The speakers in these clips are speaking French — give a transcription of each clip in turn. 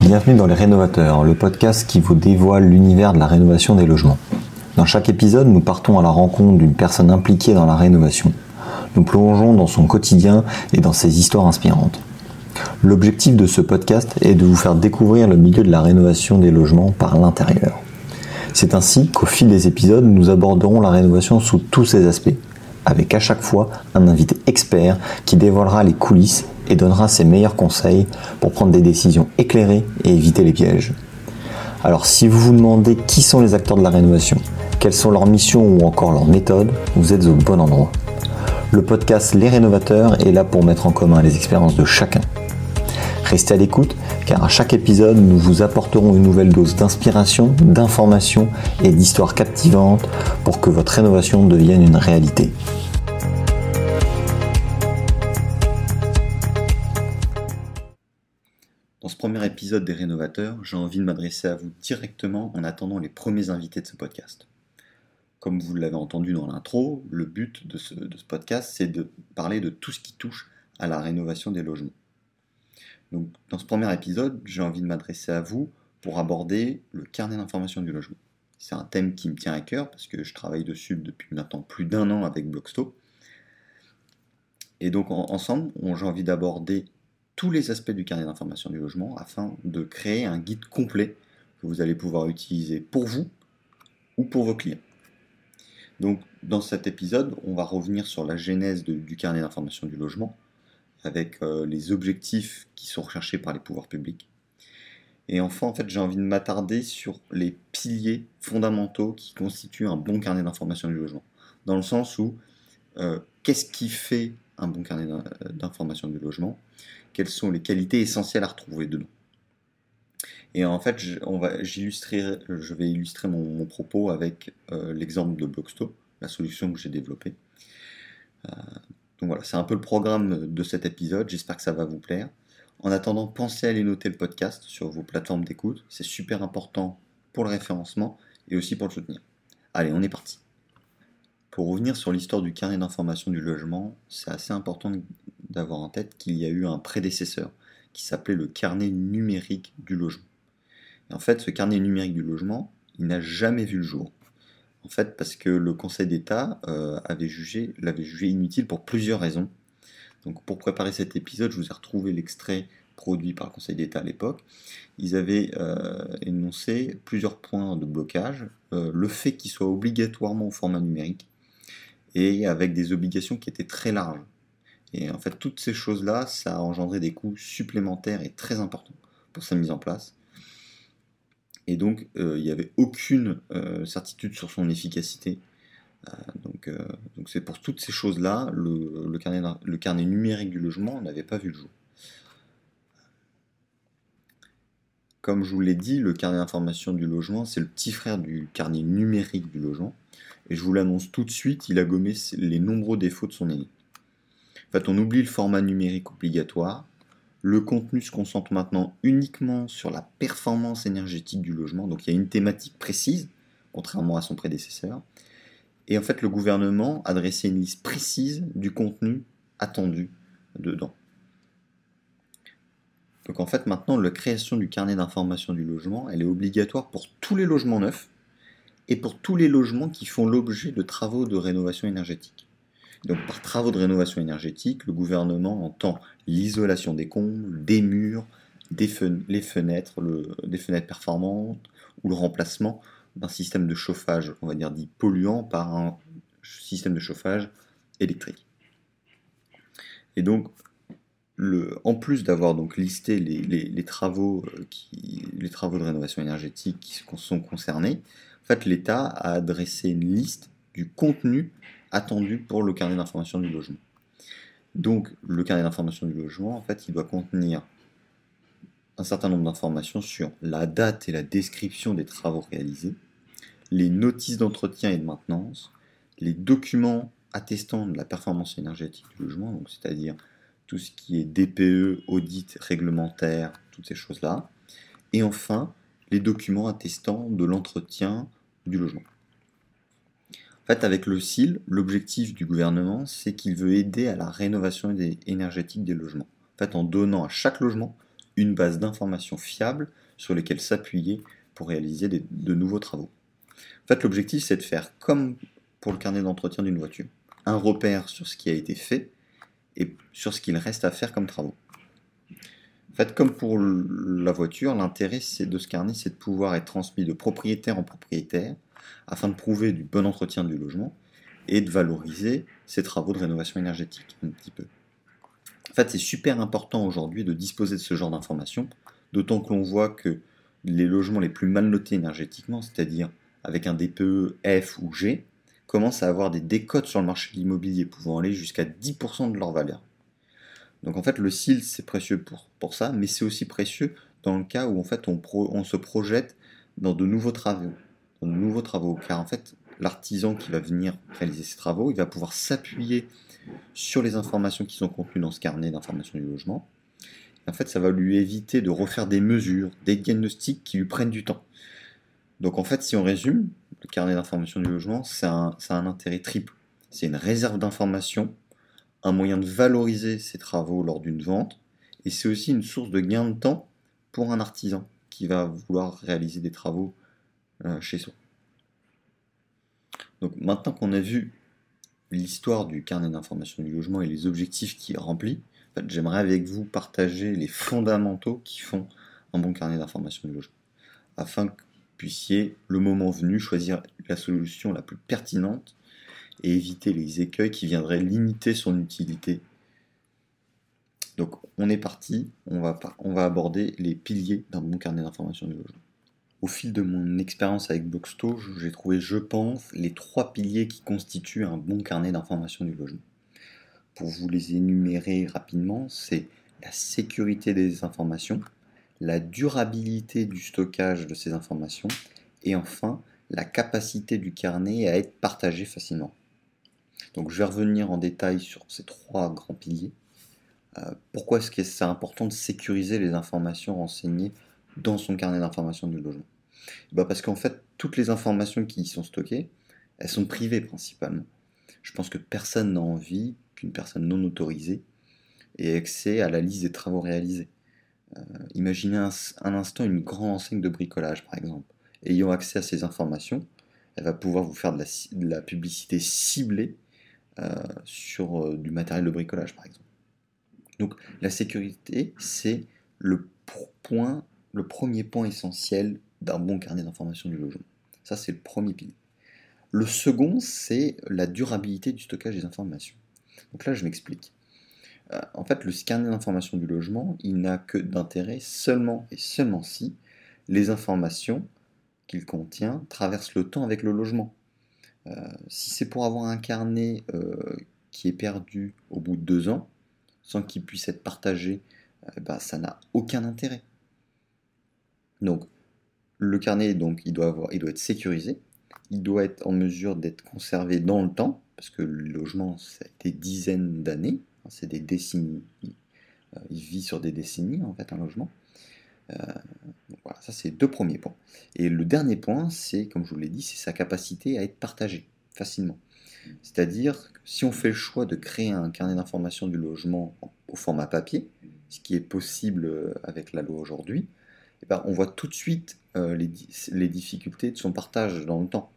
Bienvenue dans Les Rénovateurs, le podcast qui vous dévoile l'univers de la rénovation des logements. Dans chaque épisode, nous partons à la rencontre d'une personne impliquée dans la rénovation. Nous plongeons dans son quotidien et dans ses histoires inspirantes. L'objectif de ce podcast est de vous faire découvrir le milieu de la rénovation des logements par l'intérieur. C'est ainsi qu'au fil des épisodes, nous aborderons la rénovation sous tous ses aspects, avec à chaque fois un invité expert qui dévoilera les coulisses et donnera ses meilleurs conseils pour prendre des décisions éclairées et éviter les pièges. Alors si vous vous demandez qui sont les acteurs de la rénovation, quelles sont leurs missions ou encore leurs méthodes, vous êtes au bon endroit. Le podcast Les Rénovateurs est là pour mettre en commun les expériences de chacun. Restez à l'écoute car à chaque épisode, nous vous apporterons une nouvelle dose d'inspiration, d'information et d'histoires captivantes pour que votre rénovation devienne une réalité. Dans ce premier épisode des rénovateurs, j'ai envie de m'adresser à vous directement en attendant les premiers invités de ce podcast. Comme vous l'avez entendu dans l'intro, le but de ce, de ce podcast, c'est de parler de tout ce qui touche à la rénovation des logements. Donc, dans ce premier épisode, j'ai envie de m'adresser à vous pour aborder le carnet d'information du logement. C'est un thème qui me tient à cœur parce que je travaille dessus depuis maintenant plus d'un an avec Blocksto. Et donc ensemble, j'ai envie d'aborder tous les aspects du carnet d'information du logement afin de créer un guide complet que vous allez pouvoir utiliser pour vous ou pour vos clients. Donc dans cet épisode, on va revenir sur la genèse du carnet d'information du logement, avec euh, les objectifs qui sont recherchés par les pouvoirs publics. Et enfin, en fait, j'ai envie de m'attarder sur les piliers fondamentaux qui constituent un bon carnet d'information du logement. Dans le sens où, euh, qu'est-ce qui fait un bon carnet d'information du logement? Quelles sont les qualités essentielles à retrouver dedans? Et en fait, on va, je vais illustrer mon, propos avec euh, l'exemple de Blocksto, la solution que j'ai développée. Donc voilà, c'est un peu le programme de cet épisode, j'espère que ça va vous plaire. En attendant, pensez à aller noter le podcast sur vos plateformes d'écoute, c'est super important pour le référencement et aussi pour le soutenir. Allez, on est parti. Pour revenir sur l'histoire du carnet d'information du logement, c'est assez important d'avoir en tête qu'il y a eu un prédécesseur qui s'appelait le carnet numérique du logement. Et en fait, ce carnet numérique du logement, il n'a jamais vu le jour. En fait, parce que le Conseil d'État euh, avait jugé, l'avait jugé inutile pour plusieurs raisons. Donc, pour préparer cet épisode, je vous ai retrouvé l'extrait produit par le Conseil d'État à l'époque. Ils avaient euh, énoncé plusieurs points de blocage. Euh, le fait qu'il soit obligatoirement au format numérique et avec des obligations qui étaient très larges. Et en fait, toutes ces choses-là, ça a engendré des coûts supplémentaires et très importants pour sa mise en place et donc euh, il n'y avait aucune euh, certitude sur son efficacité. Euh, donc c'est pour toutes ces choses-là, le, carnet, le carnet numérique du logement n'avait pas vu le jour. Comme je vous l'ai dit, le carnet d'information du logement, c'est le petit frère du carnet numérique du logement. Et je vous l'annonce tout de suite, il a gommé les nombreux défauts de son aîné. En fait, on oublie le format numérique obligatoire, le contenu se concentre maintenant uniquement sur la performance énergétique du logement, donc il y a une thématique précise, contrairement à son prédécesseur. Et en fait, le gouvernement a dressé une liste précise du contenu attendu dedans. Donc en fait, maintenant, la création du carnet d'information du logement, elle est obligatoire pour tous les logements neufs et pour tous les logements qui font l'objet de travaux de rénovation énergétique. Donc par travaux de rénovation énergétique, le gouvernement entend l'isolation des combles, des murs, des les fenêtres, des fenêtres performantes ou le remplacement d'un système de chauffage, on va dire dit polluant, par un système de chauffage électrique. Et donc, en plus d'avoir donc listé les, travaux euh, les travaux de rénovation énergétique qui sont concernés, en fait, l'État a adressé une liste du contenu attendu pour le carnet d'information du logement. Donc, le carnet d'information du logement, en fait, il doit contenir un certain nombre d'informations sur la date et la description des travaux réalisés, les notices d'entretien et de maintenance, les documents attestant de la performance énergétique du logement, c'est-à-dire tout ce qui est DPE, audit réglementaire, toutes ces choses-là, et enfin les documents attestant de l'entretien du logement. En fait, avec le CIL, l'objectif du gouvernement, c'est qu'il veut aider à la rénovation énergétique des logements. En fait, en donnant à chaque logement une base d'informations fiables sur lesquelles s'appuyer pour réaliser de nouveaux travaux. En fait, l'objectif, c'est de faire comme pour le carnet d'entretien d'une voiture. Un repère sur ce qui a été fait et sur ce qu'il reste à faire comme travaux. En fait, comme pour la voiture, l'intérêt de ce carnet, c'est de pouvoir être transmis de propriétaire en propriétaire afin de prouver du bon entretien du logement et de valoriser ces travaux de rénovation énergétique un petit peu. En fait, c'est super important aujourd'hui de disposer de ce genre d'informations, d'autant que l'on voit que les logements les plus mal notés énergétiquement, c'est-à-dire avec un DPE F ou G, commencent à avoir des décotes sur le marché de l'immobilier pouvant aller jusqu'à 10% de leur valeur. Donc en fait, le CIL, c'est précieux pour, ça, mais c'est aussi précieux dans le cas où en fait on se projette dans de nouveaux travaux, de nouveaux travaux, car en fait l'artisan qui va venir réaliser ces travaux, il va pouvoir s'appuyer sur les informations qui sont contenues dans ce carnet d'informations du logement. en fait, ça va lui éviter de refaire des mesures, des diagnostics qui lui prennent du temps. Donc en fait, si on résume, le carnet d'information du logement, c'est un, un, intérêt triple. C'est une réserve d'informations, un moyen de valoriser ses travaux lors d'une vente, et c'est aussi une source de gain de temps pour un artisan qui va vouloir réaliser des travaux chez soi. Donc maintenant qu'on a vu l'histoire du carnet d'information du logement et les objectifs qui est rempli, j'aimerais avec vous partager les fondamentaux qui font un bon carnet d'information du logement, afin que puissiez, le moment venu, choisir la solution la plus pertinente et éviter les écueils qui viendraient limiter son utilité. Donc on est parti, on va aborder les piliers d'un bon carnet d'information du logement. Au fil de mon expérience avec Blocksto, j'ai trouvé, je pense, les trois piliers qui constituent un bon carnet d'information du logement. Pour vous les énumérer rapidement, c'est la sécurité des informations, la durabilité du stockage de ces informations et enfin la capacité du carnet à être partagé facilement. Donc je vais revenir en détail sur ces trois grands piliers. Euh, pourquoi est-ce que c'est important de sécuriser les informations renseignées dans son carnet d'informations du logement? Bah Parce qu'en fait, toutes les informations qui y sont stockées, elles sont privées principalement. Je pense que personne n'a envie qu'une personne non autorisée ait accès à la liste des travaux réalisés. Euh, imaginez un, instant une grande enseigne de bricolage, par exemple. Ayant accès à ces informations, elle va pouvoir vous faire de la, publicité ciblée euh, sur euh, du matériel de bricolage, par exemple. Donc la sécurité, c'est le le premier point essentiel d'un bon carnet d'information du logement. Ça, c'est le premier pilier. Le second, c'est la durabilité du stockage des informations. Donc là, je m'explique. Euh, en fait, le scanner d'information du logement, il n'a que d'intérêt seulement et seulement si les informations qu'il contient traversent le temps avec le logement. Euh, si c'est pour avoir un carnet euh, qui est perdu au bout de deux ans, sans qu'il puisse être partagé, bah, ça n'a aucun intérêt. Donc, le carnet, donc, il doit, être sécurisé, il doit être en mesure d'être conservé dans le temps, parce que le logement, a été dizaines d'années, c'est des décennies. Euh, il vit sur des décennies, en fait, un logement. Euh, voilà, ça c'est deux premiers points. Et le dernier point, c'est, comme je vous l'ai dit, c'est sa capacité à être partagé facilement. C'est-à-dire, si on fait le choix de créer un carnet d'information du logement au format papier, ce qui est possible euh, avec la loi aujourd'hui, eh ben, on voit tout de suite les, les, difficultés de son partage dans le temps.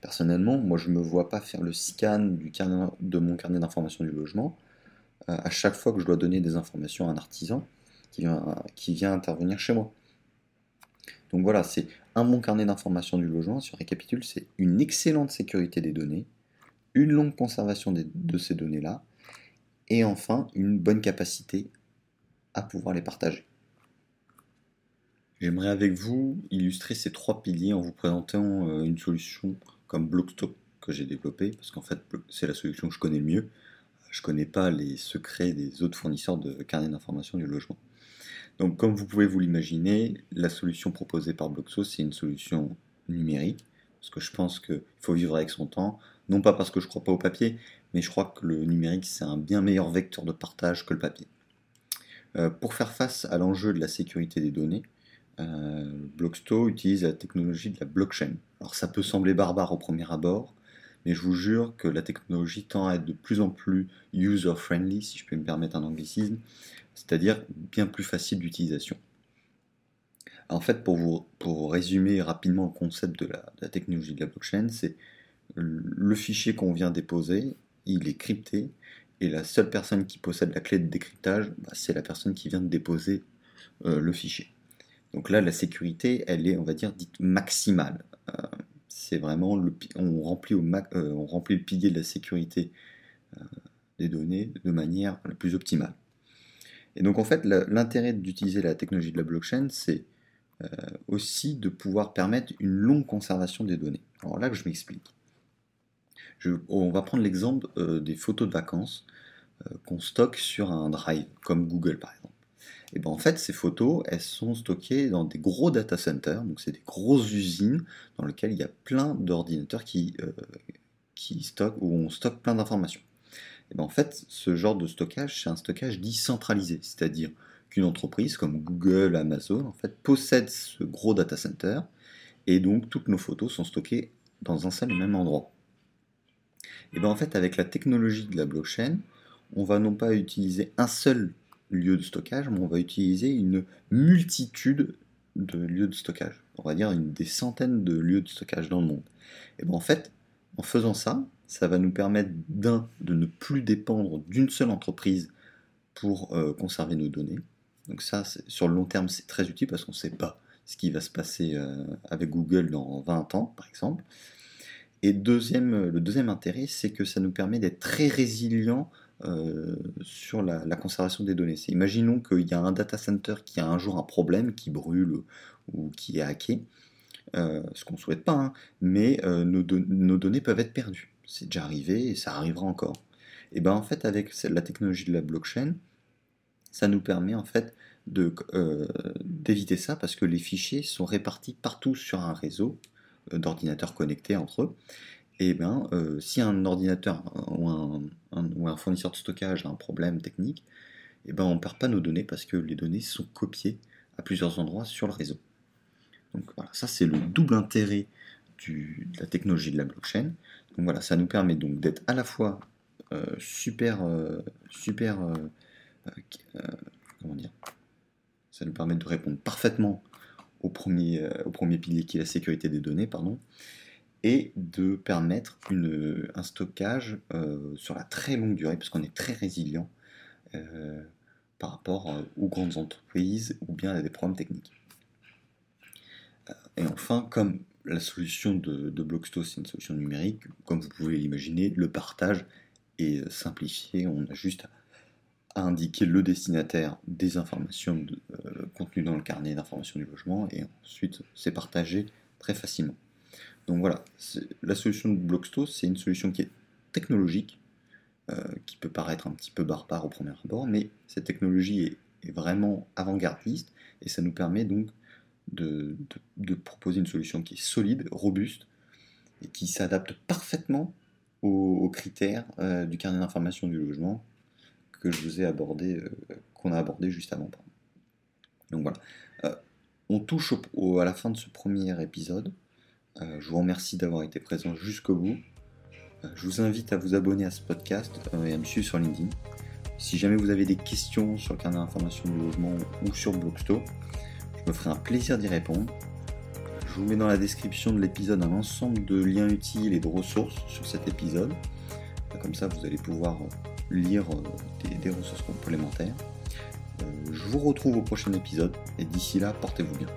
Personnellement, moi je ne me vois pas faire le scan de mon carnet d'information du logement euh, à chaque fois que je dois donner des informations à un artisan qui vient, intervenir chez moi. Donc voilà, c'est un bon carnet d'informations du logement, si on récapitule, c'est une excellente sécurité des données, une longue conservation de ces données-là, et enfin une bonne capacité à pouvoir les partager. J'aimerais avec vous illustrer ces trois piliers en vous présentant euh, une solution comme Blockstop que j'ai développée, parce qu'en fait c'est la solution que je connais le mieux, je ne connais pas les secrets des autres fournisseurs de carnets d'information du logement. Donc comme vous pouvez vous l'imaginer, la solution proposée par Bloxo, c'est une solution numérique, parce que je pense qu'il faut vivre avec son temps, non pas parce que je ne crois pas au papier, mais je crois que le numérique, c'est un bien meilleur vecteur de partage que le papier. Euh, pour faire face à l'enjeu de la sécurité des données, euh, Blocksto utilise la technologie de la blockchain. Alors ça peut sembler barbare au premier abord, mais je vous jure que la technologie tend à être de plus en plus user-friendly, si je peux me permettre un anglicisme, c'est-à-dire bien plus facile d'utilisation. En fait, pour, vous, résumer rapidement le concept de la, technologie de la blockchain, c'est le fichier qu'on vient déposer, il est crypté, et la seule personne qui possède la clé de décryptage, bah, c'est la personne qui vient de déposer euh, le fichier. Donc là, la sécurité, elle est, on va dire, dite maximale. Euh, c'est vraiment, le, on, remplit au euh, on remplit le pilier de la sécurité des données de manière la plus optimale. Et donc en fait, l'intérêt d'utiliser la technologie de la blockchain, c'est aussi de pouvoir permettre une longue conservation des données. Alors là je m'explique. on va prendre l'exemple des photos de vacances qu'on stocke sur un drive, comme Google par exemple. Et ben en fait, ces photos, elles sont stockées dans des gros data centers, donc c'est des grosses usines dans lesquelles il y a plein d'ordinateurs qui, euh, qui stockent, où on stocke plein d'informations. Et ben en fait, ce genre de stockage, c'est un stockage dit centralisé, c'est-à-dire qu'une entreprise comme Google, Amazon, en fait, possède ce gros data center, et donc toutes nos photos sont stockées dans un seul et même endroit. Et ben en fait, avec la technologie de la blockchain, on va non pas utiliser un seul lieux de stockage, mais on va utiliser une multitude de lieux de stockage. On va dire des centaines de lieux de stockage dans le monde. Et bien en fait, en faisant ça, ça va nous permettre d'un, de ne plus dépendre d'une seule entreprise pour euh, conserver nos données. Donc ça, sur le long terme, c'est très utile parce qu'on ne sait pas ce qui va se passer euh, avec Google dans 20 ans, par exemple. Et deuxième, le deuxième intérêt, c'est que ça nous permet d'être très résilient euh, sur la, conservation des données. Imaginons qu'il y a un data center qui a un jour un problème, qui brûle ou qui est hacké, euh, ce qu'on ne souhaite pas, hein, mais euh, nos, données peuvent être perdues. C'est déjà arrivé et ça arrivera encore. Et bien en fait, avec la technologie de la blockchain, ça nous permet en fait d'éviter ça parce que les fichiers sont répartis partout sur un réseau d'ordinateurs connectés entre eux et eh bien, euh, si un ordinateur ou un, fournisseur de stockage a un problème technique, et eh ben, on ne perd pas nos données parce que les données sont copiées à plusieurs endroits sur le réseau. Donc voilà, ça c'est le double intérêt de la technologie de la blockchain. Donc voilà, ça nous permet donc d'être à la fois euh, super, euh, super, comment dire, ça nous permet de répondre parfaitement au premier, au premier pilier qui est la sécurité des données, pardon, et de permettre un stockage euh, sur la très longue durée, parce qu'on est très résilient euh, par rapport euh, aux grandes entreprises ou bien à des problèmes techniques. Et enfin, comme la solution de, de Blocksto, c'est une solution numérique, comme vous pouvez l'imaginer, le partage est simplifié, on a juste à indiquer le destinataire des informations contenues dans le carnet d'information du logement, et ensuite c'est partagé très facilement. Donc voilà, la solution de Blocksto, c'est une solution qui est technologique, euh, qui peut paraître un petit peu barbare au premier abord, mais cette technologie est, vraiment avant-gardiste et ça nous permet donc de, proposer une solution qui est solide, robuste et qui s'adapte parfaitement aux, critères euh, du carnet d'information du logement que je vous ai abordé, euh, qu'on a abordé juste avant. Donc voilà. on touche à la fin de ce premier épisode. Euh, je vous remercie d'avoir été présent jusqu'au bout. Euh, je vous invite à vous abonner à ce podcast euh, et à me suivre sur LinkedIn. Si jamais vous avez des questions sur le carnet d'information du logement ou sur Blocksto, je me ferai un plaisir d'y répondre. Je vous mets dans la description de l'épisode un ensemble de liens utiles et de ressources sur cet épisode. Comme ça, vous allez pouvoir lire des ressources complémentaires. Je vous retrouve au prochain épisode et d'ici là, portez-vous bien.